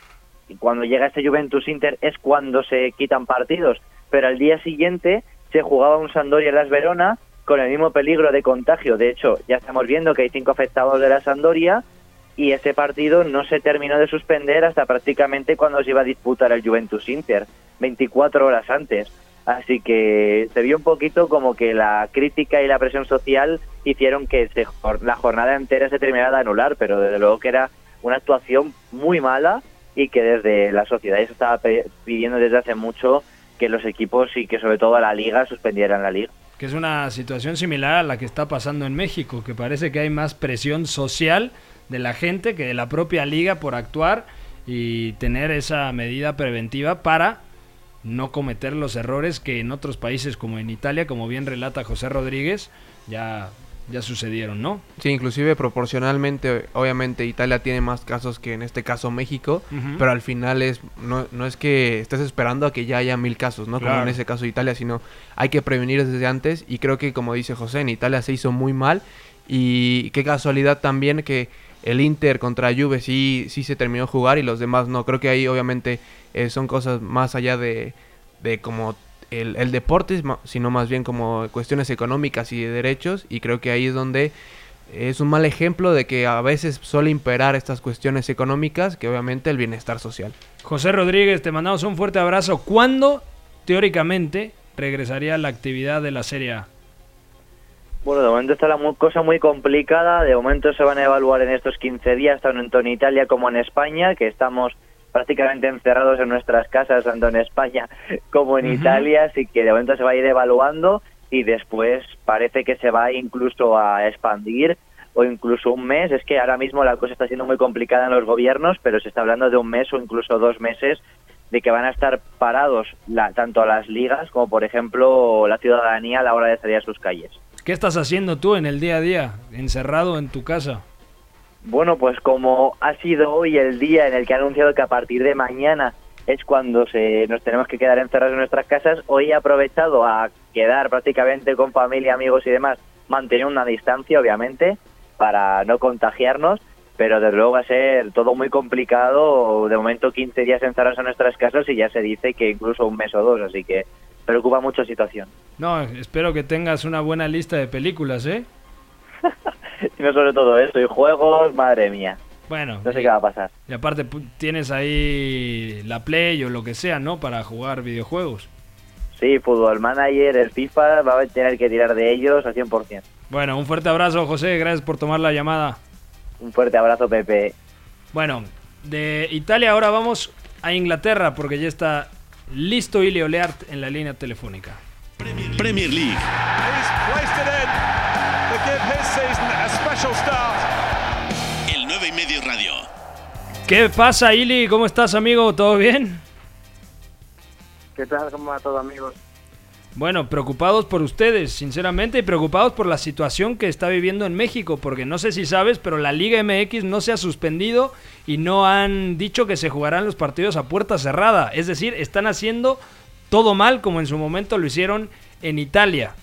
cuando llega este Juventus Inter es cuando se quitan partidos, pero al día siguiente se jugaba un Sandoria Las Verona con el mismo peligro de contagio. De hecho, ya estamos viendo que hay cinco afectados de la Sandoria y ese partido no se terminó de suspender hasta prácticamente cuando se iba a disputar el Juventus Inter, 24 horas antes. Así que se vio un poquito como que la crítica y la presión social hicieron que se, la jornada entera se terminara de anular, pero desde luego que era una actuación muy mala y que desde la sociedad se estaba pidiendo desde hace mucho que los equipos y que sobre todo la liga suspendieran la liga. Que es una situación similar a la que está pasando en México, que parece que hay más presión social de la gente que de la propia liga por actuar y tener esa medida preventiva para no cometer los errores que en otros países como en Italia, como bien relata José Rodríguez, ya ya sucedieron, ¿no? Sí, inclusive proporcionalmente, obviamente Italia tiene más casos que en este caso México, pero al final es no, no, es que estés esperando a que ya haya mil casos, ¿no? Como en ese caso Italia, sino hay que prevenir desde antes y creo que como dice José, en Italia se hizo muy mal y qué casualidad también que el Inter contra Juve sí, sí se terminó de jugar y los demás no. Creo que ahí obviamente eh, son cosas más allá de, de como el, el, deporte, sino más bien como cuestiones económicas y de derechos. Y creo que ahí es donde es un mal ejemplo de que a veces suele imperar estas cuestiones económicas que obviamente el bienestar social. José Rodríguez, te mandamos un fuerte abrazo. ¿Cuándo, teóricamente, regresaría la actividad de la Serie A? Bueno, de momento está la cosa muy complicada. De momento se van a evaluar en estos 15 días, tanto en Italia como en España, que estamos prácticamente encerrados en nuestras casas, tanto en España como en Italia, así que de momento se va a ir evaluando y después parece que se va incluso a expandir o incluso un mes. Es que ahora mismo la cosa está siendo muy complicada en los gobiernos, pero se está hablando de un mes o incluso dos meses de que van a estar parados la, tanto las ligas como, por ejemplo, la ciudadanía a la hora de salir a sus calles. ¿Qué estás haciendo tú en el día a día, encerrado en tu casa? Bueno, pues como ha sido hoy el día en el que ha anunciado que a partir de mañana es cuando se, nos tenemos que quedar encerrados en nuestras casas, hoy he aprovechado a quedar prácticamente con familia, amigos y demás, mantener una distancia, obviamente, para no contagiarnos, pero desde luego va a ser todo muy complicado, de momento 15 días encerrados en nuestras casas y ya se dice que incluso un mes o dos, así que preocupa mucho la situación. No, espero que tengas una buena lista de películas, ¿eh? y no sobre todo eso, y juegos, madre mía. Bueno. No sé qué va a pasar. Y aparte tienes ahí la Play o lo que sea, ¿no? Para jugar videojuegos. Sí, Fútbol Manager, el FIFA, va a tener que tirar de ellos al 100%. Bueno, un fuerte abrazo, José. Gracias por tomar la llamada. Un fuerte abrazo, Pepe. Bueno, de Italia ahora vamos a Inglaterra porque ya está listo Ili Oleart en la línea telefónica. Premier League. El 9 y medio radio. ¿Qué pasa, Ili? ¿Cómo estás, amigo? ¿Todo bien? ¿Qué tal? ¿Cómo va todo, amigos? Bueno, preocupados por ustedes, sinceramente, y preocupados por la situación que está viviendo en México, porque no sé si sabes, pero la Liga MX no se ha suspendido y no han dicho que se jugarán los partidos a puerta cerrada. Es decir, están haciendo todo mal como en su momento lo hicieron en Italia.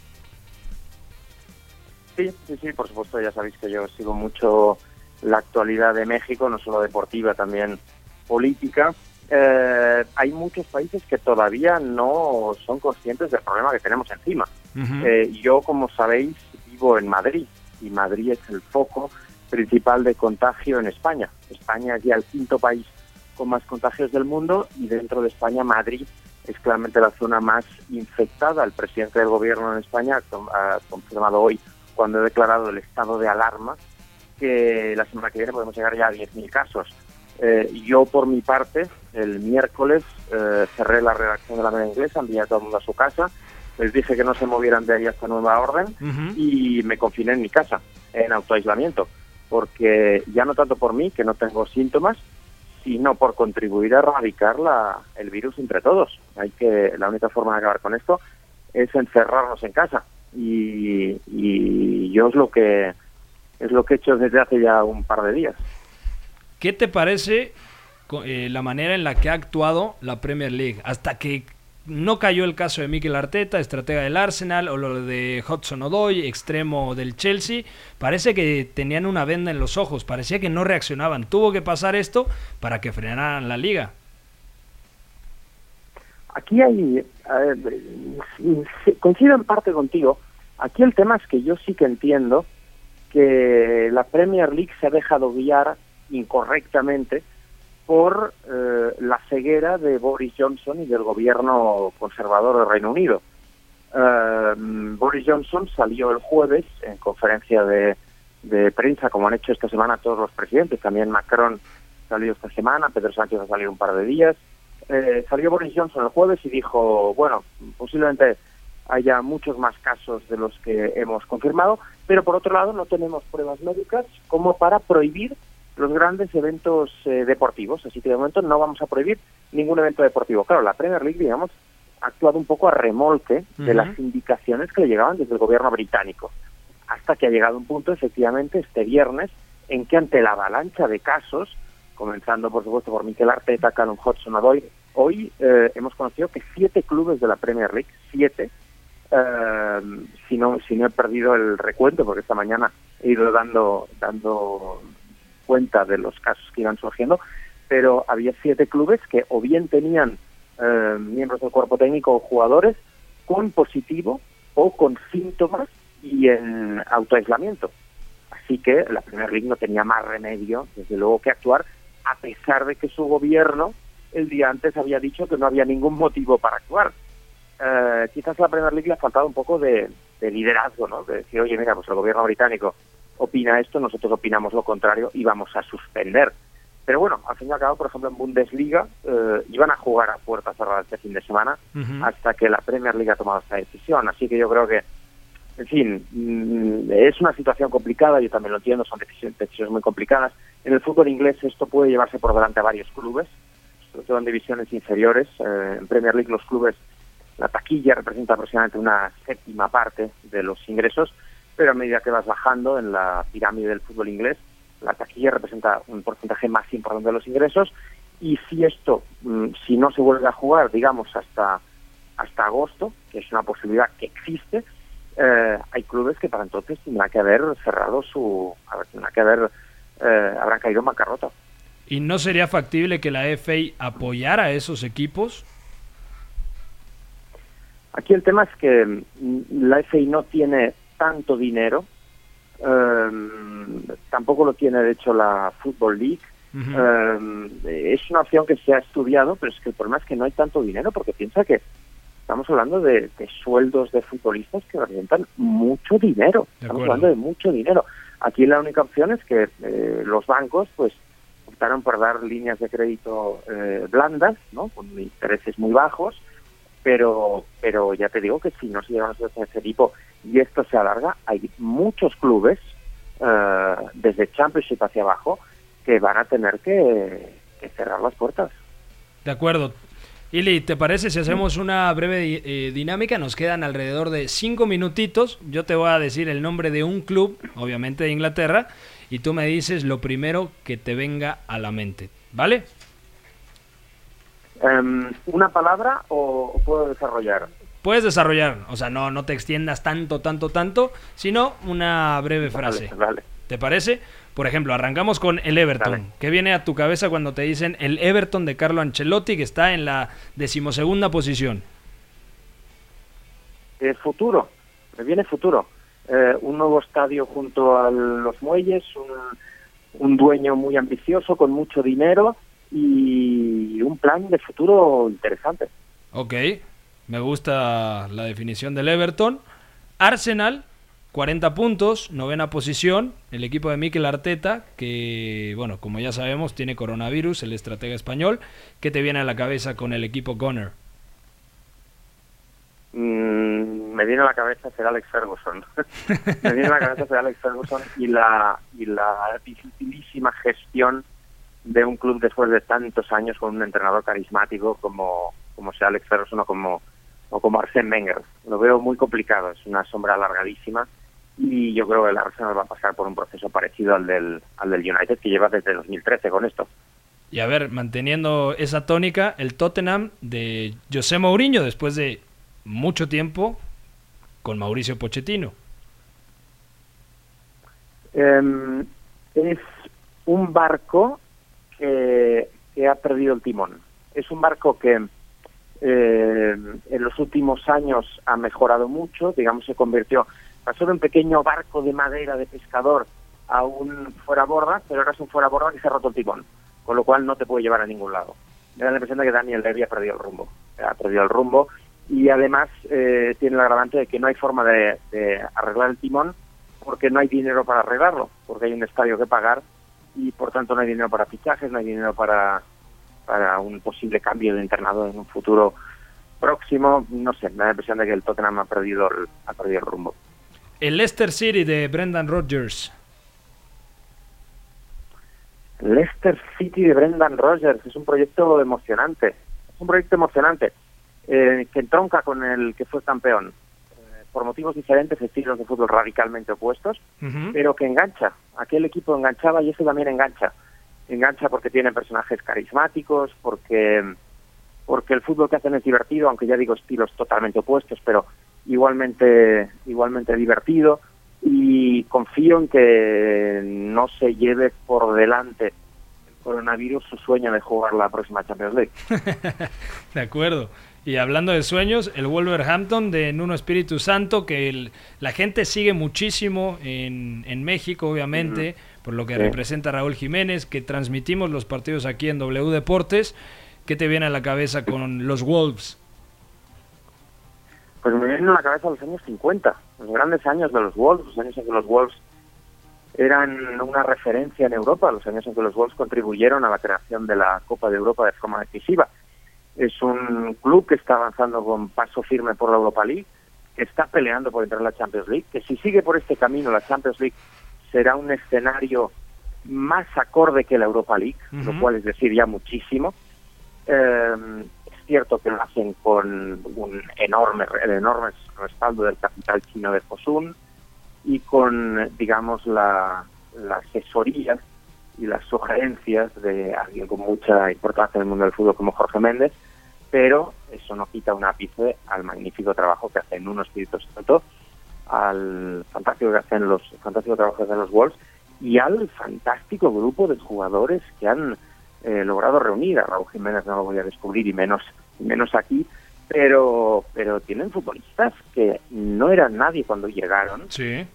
Sí, sí, sí, por supuesto, ya sabéis que yo sigo mucho la actualidad de México, no solo deportiva, también política. Eh, hay muchos países que todavía no son conscientes del problema que tenemos encima. Eh, yo, como sabéis, vivo en Madrid y Madrid es el foco principal de contagio en España. España es ya el quinto país con más contagios del mundo y dentro de España Madrid es claramente la zona más infectada. El presidente del gobierno en España ha confirmado hoy, cuando he declarado el estado de alarma, que la semana que viene podemos llegar ya a 10.000 casos. Eh, yo, por mi parte, el miércoles eh, cerré la redacción de la media inglesa, envié a todo el mundo a su casa, les dije que no se movieran de ahí hasta nueva orden y me confiné en mi casa, en autoaislamiento, porque ya no tanto por mí, que no tengo síntomas, sino por contribuir a erradicar la, el virus entre todos. Hay que La única forma de acabar con esto es encerrarnos en casa y, y yo es lo que es lo que he hecho desde hace ya un par de días. ¿Qué te parece eh, la manera en la que ha actuado la Premier League? Hasta que no cayó el caso de Mikel Arteta, estratega del Arsenal, o lo de Hudson Odoi, extremo del Chelsea, parece que tenían una venda en los ojos, parecía que no reaccionaban. Tuvo que pasar esto para que frenaran la liga. Aquí hay, coincido en parte contigo, aquí el tema es que yo sí que entiendo que la Premier League se ha dejado guiar incorrectamente por eh, la ceguera de Boris Johnson y del gobierno conservador del Reino Unido. Eh, Boris Johnson salió el jueves en conferencia de, prensa, como han hecho esta semana todos los presidentes, también Macron salió esta semana, Pedro Sánchez ha salido un par de días. Eh, salió Boris Johnson el jueves y dijo, bueno, posiblemente haya muchos más casos de los que hemos confirmado, pero por otro lado no tenemos pruebas médicas como para prohibir los grandes eventos eh, deportivos, así que de momento no vamos a prohibir ningún evento deportivo. Claro, la Premier League, digamos, ha actuado un poco a remolque de las indicaciones que le llegaban desde el gobierno británico, hasta que ha llegado un punto, efectivamente, este viernes, en que ante la avalancha de casos, comenzando por supuesto por Mikel Arteta, Callum Hudson, Odoi, hoy eh, hemos conocido que siete clubes de la Premier League, siete, eh, si no si no he perdido el recuento porque esta mañana he ido dando dando cuenta de los casos que iban surgiendo pero había siete clubes que o bien tenían eh, miembros del cuerpo técnico o jugadores con positivo o con síntomas y en autoaislamiento así que la Premier League no tenía más remedio desde luego que actuar a pesar de que su gobierno el día antes había dicho que no había ningún motivo para actuar eh, quizás a la Premier League le ha faltado un poco de, liderazgo, ¿no? De decir, oye, mira, pues el gobierno británico opina esto, nosotros opinamos lo contrario y vamos a suspender. Pero bueno, al fin y al cabo, por ejemplo, en Bundesliga eh, iban a jugar a puerta cerrada este fin de semana hasta que la Premier League ha tomado esta decisión. Así que yo creo que, en fin, mm, es una situación complicada, yo también lo entiendo, son decisiones, decisiones muy complicadas. En el fútbol inglés esto puede llevarse por delante a varios clubes, sobre todo en divisiones inferiores. Eh, en Premier League los clubes la taquilla representa aproximadamente una séptima parte de los ingresos, pero a medida que vas bajando en la pirámide del fútbol inglés, la taquilla representa un porcentaje más importante de los ingresos y si esto, mm, si no se vuelve a jugar, digamos, hasta, hasta agosto, que es una posibilidad que existe, eh, hay clubes que para entonces tendrán que haber cerrado su, tendrán que haber, eh, habrán caído en bancarrota. ¿Y no sería factible que la FA apoyara a esos equipos? Aquí el tema es que mm, la FI no tiene tanto dinero, em, tampoco lo tiene de hecho la Football League. Em, es una opción que se ha estudiado, pero es que el problema es que no hay tanto dinero, porque piensa que estamos hablando de, de sueldos de futbolistas que representan mucho dinero. Estamos hablando de mucho dinero. Aquí la única opción es que eh, los bancos, pues, optaron por dar líneas de crédito eh, blandas, ¿no? Con intereses muy bajos, pero, pero ya te digo que si no se llevan a ese tipo y esto se alarga, hay muchos clubes, eh, desde Championship hacia abajo, que van a tener que, que cerrar las puertas. De acuerdo. Ili, ¿te parece si hacemos una breve eh, dinámica? Nos quedan alrededor de cinco minutitos. Yo te voy a decir el nombre de un club, obviamente de Inglaterra, y tú me dices lo primero que te venga a la mente. ¿Vale? Em, ¿Una palabra o puedo desarrollar? Puedes desarrollar, o sea, no, no te extiendas tanto, tanto, tanto, sino una breve frase. Vale, ¿Te parece? Por ejemplo, arrancamos con el Everton. Dale. ¿Qué viene a tu cabeza cuando te dicen el Everton de Carlo Ancelotti, que está en la decimosegunda posición? Eh, futuro, me viene futuro. Eh, un nuevo estadio junto a los muelles, un, un dueño muy ambicioso con mucho dinero y un plan de futuro interesante. Ok, me gusta la definición del Everton. Arsenal, 40 puntos, novena posición. El equipo de Mikel Arteta, que, bueno, como ya sabemos, tiene coronavirus, el estratega español. ¿Qué te viene a la cabeza con el equipo Gunner? Mm, me viene a la cabeza ser Alex Ferguson. me viene a la cabeza ser Alex Ferguson y la, y la dificilísima gestión de un club después de tantos años con un entrenador carismático como, como sea Alex Ferguson o como, o como Arsène Wenger. Lo veo muy complicado, es una sombra alargadísima y yo creo que el Arsenal va a pasar por un proceso parecido al del, al del United que lleva desde 2013 con esto. Y a ver, manteniendo esa tónica, el Tottenham de José Mourinho después de mucho tiempo con Mauricio Pochettino. Em, es un barco que, que ha perdido el timón. Es un barco que eh, en los últimos años ha mejorado mucho, digamos, se convirtió, pasó de un pequeño barco de madera de pescador a un fuera borda, pero ahora es un fuera borda que se ha roto el timón, con lo cual no te puede llevar a ningún lado. Me da la impresión de que Daniel Levy ha perdido el rumbo, ha perdido el rumbo y además eh, tiene el agravante de que no hay forma de, de arreglar el timón porque no hay dinero para arreglarlo, porque hay un estadio que pagar y por tanto no hay dinero para fichajes, no hay dinero para, para un posible cambio de entrenador en un futuro próximo. No sé, me da la impresión de que el Tottenham ha perdido el, ha perdido el rumbo. El Leicester City de Brendan Rodgers. Leicester City de Brendan Rodgers es un proyecto emocionante, es un proyecto emocionante eh, que entronca con el que fue campeón eh, por motivos diferentes, estilos de fútbol radicalmente opuestos, pero que engancha. Aquel equipo enganchaba y ese también engancha. Engancha porque tiene personajes carismáticos, porque porque el fútbol que hacen es divertido, aunque ya digo estilos totalmente opuestos, pero igualmente igualmente divertido y confío en que no se lleve por delante el coronavirus su sueño de jugar la próxima Champions League. De acuerdo. Y hablando de sueños, el Wolverhampton de Nuno Espíritu Santo, que el- la gente sigue muchísimo en, en México, obviamente, por lo que Sí. representa Raúl Jiménez, que transmitimos los partidos aquí en W Deportes. ¿Qué te viene a la cabeza con los Wolves? Pues me vienen a la cabeza los años 50, los grandes años de los Wolves, los años en que los Wolves eran una referencia en Europa, los años en que los Wolves contribuyeron a la creación de la Copa de Europa de forma decisiva. Es un club que está avanzando con paso firme por la Europa League, que está peleando por entrar en la Champions League, que si sigue por este camino la Champions League será un escenario más acorde que la Europa League, lo cual es decir ya muchísimo. Eh, es cierto que lo hacen con un enorme, el enorme respaldo del capital chino de Fosun y con, digamos, la, la asesoría y las sugerencias de alguien con mucha importancia en el mundo del fútbol como Jorge Méndez, pero eso no quita un ápice al magnífico trabajo que hacen unos espíritus santo, al fantástico que hacen los fantástico trabajo que hacen los Wolves y al fantástico grupo de jugadores que han eh, logrado reunir a Raúl Jiménez no lo voy a descubrir y menos y menos aquí pero pero tienen futbolistas que no eran nadie cuando llegaron Sí.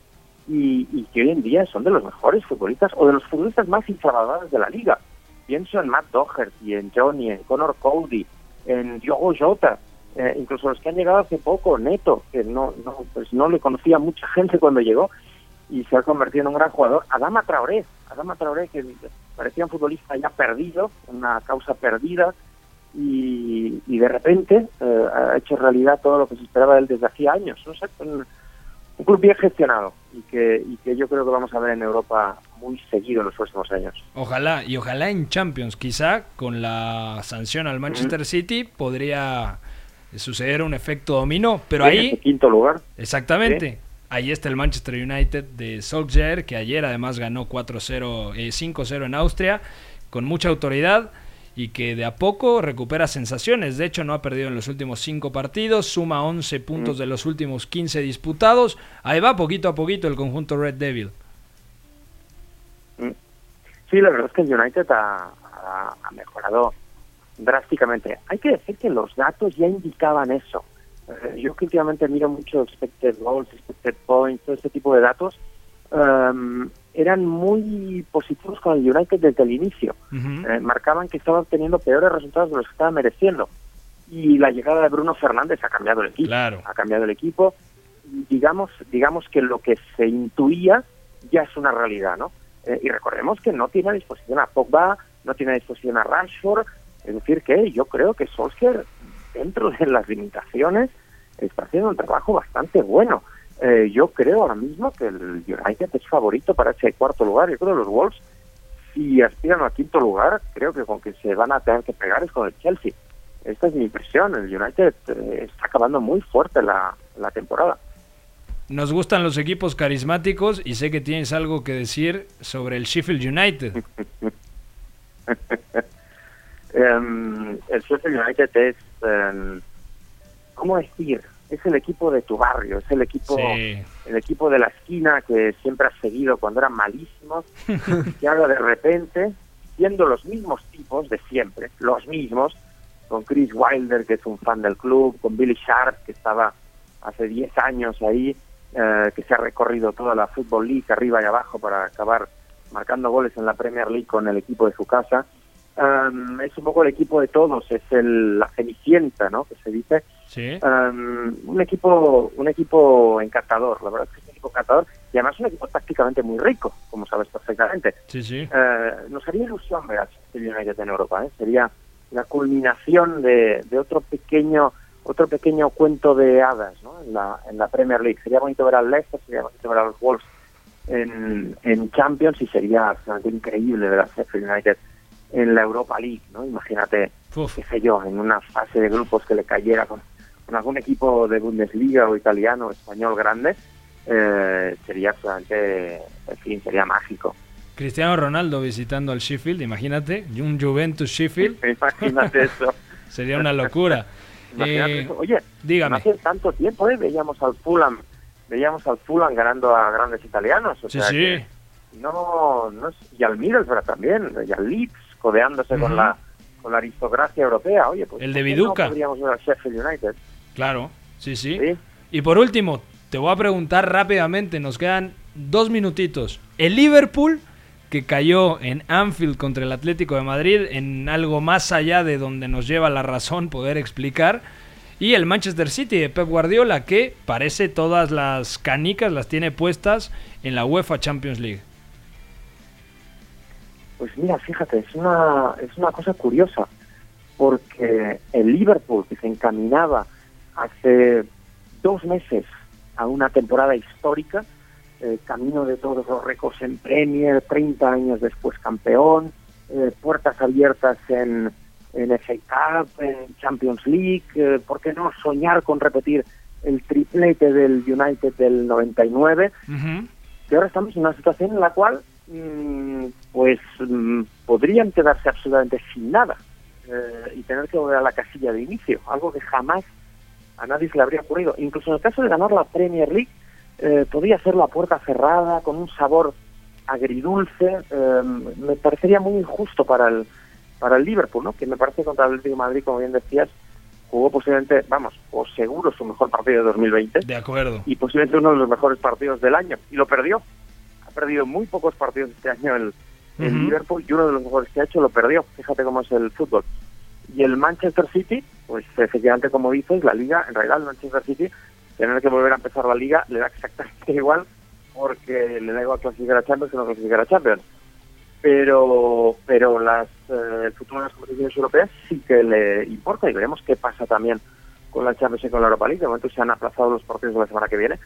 y, y que hoy en día son de los mejores futbolistas o de los futbolistas más infravalorados de la liga. Pienso en Matt Doherty, en Johnny, en Connor Cody, en Diogo Jota. Eh, incluso los que han llegado hace poco, Neto, que no, no, pues no le conocía mucha gente cuando llegó y se ha convertido en un gran jugador. Adama Traoré, Adama Traoré que parecía un futbolista ya perdido, una causa perdida, y, y de repente eh, ha hecho realidad todo lo que se esperaba de él desde hacía años. Un club bien gestionado y que, y que yo creo que vamos a ver en Europa muy seguido en los próximos años. Ojalá, y ojalá en Champions, quizá con la sanción al Manchester City podría suceder un efecto dominó, pero En ahí... ese quinto lugar. Exactamente. Ahí está el Manchester United de Solskjaer, que ayer además ganó 4-0, eh, 5-0 en Austria, con mucha autoridad y que de a poco recupera sensaciones. De hecho, no ha perdido en los últimos 5 partidos, suma 11 puntos de los últimos 15 disputados. Ahí va poquito a poquito el conjunto Red Devil. Sí, la verdad es que el United ha mejorado drásticamente. Hay que decir que los datos ya indicaban eso. Eh, yo que últimamente miro mucho expected goals, expected points, todo este tipo de datos, em, eran muy positivos con el United desde el inicio. Eh, marcaban que estaba obteniendo peores resultados de los que estaba mereciendo. Y la llegada de Bruno Fernández ha cambiado el equipo. Ha cambiado el equipo. Digamos, digamos que lo que se intuía ya es una realidad, ¿no? Eh, y recordemos que no tiene a disposición a Pogba, no tiene a disposición a Rashford. Es decir, que yo creo que Solskjaer, dentro de las limitaciones, está haciendo un trabajo bastante bueno. Eh, yo creo ahora mismo que el United es favorito para ese cuarto lugar. Yo creo que los Wolves, si aspiran al quinto lugar, creo que con que se van a tener que pegar es con el Chelsea. Esta es mi impresión. El United eh, está acabando muy fuerte la, la temporada. Nos gustan los equipos carismáticos y sé que tienes algo que decir sobre el Sheffield United. Em, el Sheffield United es, em, ¿cómo decir? Es el equipo de tu barrio, es el equipo, Sí. el equipo de la esquina que siempre has seguido cuando eran malísimos, y ahora de repente, siendo los mismos tipos de siempre, los mismos, con Chris Wilder, que es un fan del club, con Billy Sharp, que estaba hace 10 años ahí, eh, que se ha recorrido toda la Football League arriba y abajo para acabar marcando goles en la Premier League con el equipo de su casa. Um, es un poco el equipo de todos, es el, la cenicienta, ¿no? Que se dice. Sí. Um, un equipo un equipo encantador, la verdad es que es un equipo encantador y además un equipo tácticamente muy rico, como sabes perfectamente. Sí, sí. Eh, nos haría ilusión ver Sheffield United en Europa, ¿eh? sería la culminación de, de otro pequeño otro pequeño cuento de hadas ¿no? en, la, en la Premier League. Sería bonito ver al Leicester, sería bonito ver a los Wolves en, en Champions y sería absolutamente increíble ver al Sheffield United en la Europa League, ¿no? Imagínate, qué sé yo, en una fase de grupos que le cayera con, con algún equipo de Bundesliga o italiano o español grande, eh, sería absolutamente, en fin, sería mágico. Cristiano Ronaldo visitando al Sheffield, imagínate, un Juventus Sheffield. Imagínate eso. Sería una locura. Imagínate Eh, eso. Oye, dígame. no hace tanto tiempo ¿eh? veíamos al Fulham, veíamos al Fulham ganando a grandes italianos. O Sí, sea sí. que no, no y al Middlesbrough también, y al Leeds codeándose con la con la aristocracia europea. Oye, pues El de ¿por qué no Viduca. podríamos ver al Sheffield United. Claro, sí, sí, Y por último, te voy a preguntar rápidamente, nos quedan dos minutitos. El Liverpool, que cayó en Anfield contra el Atlético de Madrid, en algo más allá de donde nos lleva la razón poder explicar. Y el Manchester City de Pep Guardiola, que parece todas las canicas las tiene puestas en la UEFA Champions League. Pues mira, fíjate, es una, es una cosa curiosa, porque el Liverpool, que se encaminaba hace dos meses a una temporada histórica, eh, camino de todos los récords en Premier, 30 años después campeón, eh, puertas abiertas en, en FA Cup, en Champions League, eh, ¿por qué no soñar con repetir el triplete del United del 99? Y ahora estamos en una situación en la cual, pues, mm, podrían quedarse absolutamente sin nada eh, y tener que volver a la casilla de inicio, algo que jamás a nadie se le habría ocurrido. Incluso en el caso de ganar la Premier League, eh, podría ser la puerta cerrada, con un sabor agridulce. eh, me parecería muy injusto para el, para el Liverpool, ¿no? que me parece contra el Atlético de Madrid, como bien decías, jugó posiblemente, vamos, o seguro su mejor partido de 2020 De acuerdo. y posiblemente uno de los mejores partidos del año y lo perdió. Ha perdido muy pocos partidos este año el. Liverpool y uno de los mejores que ha hecho lo perdió. Fíjate cómo es el fútbol. Y el Manchester City, pues efectivamente, como dices, la liga, en realidad el Manchester City, tener que volver a empezar la liga le da exactamente igual porque le da igual clasificar a Champions que no clasificar a Champions. Pero, pero las, eh, el futuro de las competiciones europeas sí que le importa y veremos qué pasa también con la Champions y con la Europa League. De momento se han aplazado los partidos de la semana que viene,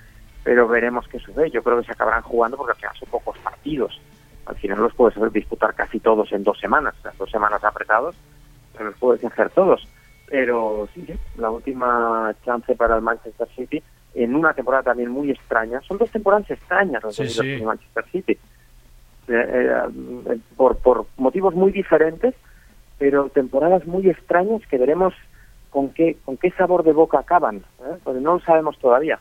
pero veremos qué sucede. Yo creo que se acabarán jugando porque al final son pocos partidos. Al final los puedes disputar casi todos en dos semanas, sea, dos semanas apretados, pero los puedes hacer todos. Pero sí, sí, la última chance para el Manchester City en una temporada también muy extraña. Son dos temporadas extrañas las Sí, de sí. Manchester City. Eh, eh, por, por motivos muy diferentes, pero temporadas muy extrañas que veremos con qué, con qué sabor de boca acaban, ¿eh? porque no lo sabemos todavía.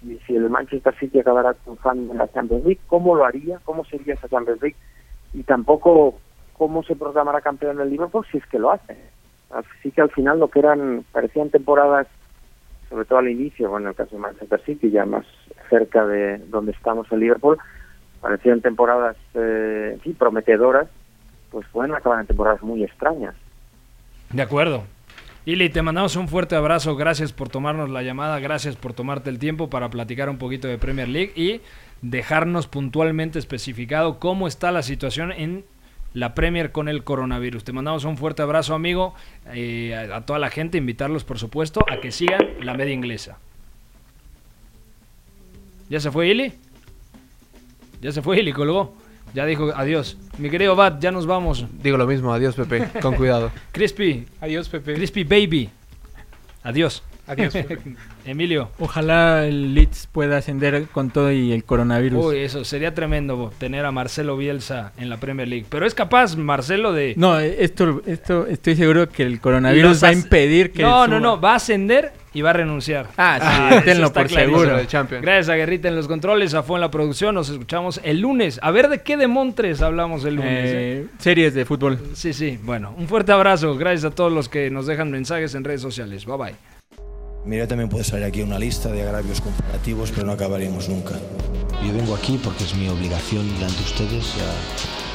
Si, si el Manchester City acabara triunfando en la Champions League, ¿cómo lo haría? ¿Cómo sería esa Champions League? Y tampoco cómo se proclamará campeón el Liverpool si es que lo hace. Así que al final lo que eran, parecían temporadas, sobre todo al inicio, bueno, en el caso de Manchester City, ya más cerca de donde estamos en Liverpool, parecían temporadas eh, fin, prometedoras, pues pueden acabar en temporadas muy extrañas. De acuerdo. Ili, te mandamos un fuerte abrazo. Gracias por tomarnos la llamada. Gracias por tomarte el tiempo para platicar un poquito de Premier League y dejarnos puntualmente especificado cómo está la situación en la Premier con el coronavirus. Te mandamos un fuerte abrazo, amigo. eh, a, toda la gente, invitarlos, por supuesto, a que sigan la media inglesa. ¿Ya se fue Ili? Ya se fue Ili, colgó. Ya dijo adiós. Mi querido Bat, ya nos vamos. Digo lo mismo, adiós Pepe, con cuidado. Crispy. Adiós, Pepe. Crispy Baby. Adiós. Adiós, Pepe. Emilio. Ojalá el Leeds pueda ascender con todo y el coronavirus. Uy, eso sería tremendo bo, tener a Marcelo Bielsa en la Premier League. Pero es capaz Marcelo de... No, esto, esto estoy seguro que el coronavirus va a impedir que No, suba. no, no, va a ascender y va a renunciar. Ah, sí, eso tenlo por clarísimo. seguro. Gracias a Guerrita en los controles, a Fue en la producción. Nos escuchamos el lunes. A ver de qué de Montres hablamos el lunes. Eh, ¿eh? series de fútbol. Sí, sí. Bueno, un fuerte abrazo. Gracias a todos los que nos dejan mensajes en redes sociales. Bye bye. Mira, también puede salir aquí una lista de agravios comparativos, pero no acabaríamos nunca. Yo vengo aquí porque es mi obligación delante de ustedes. ya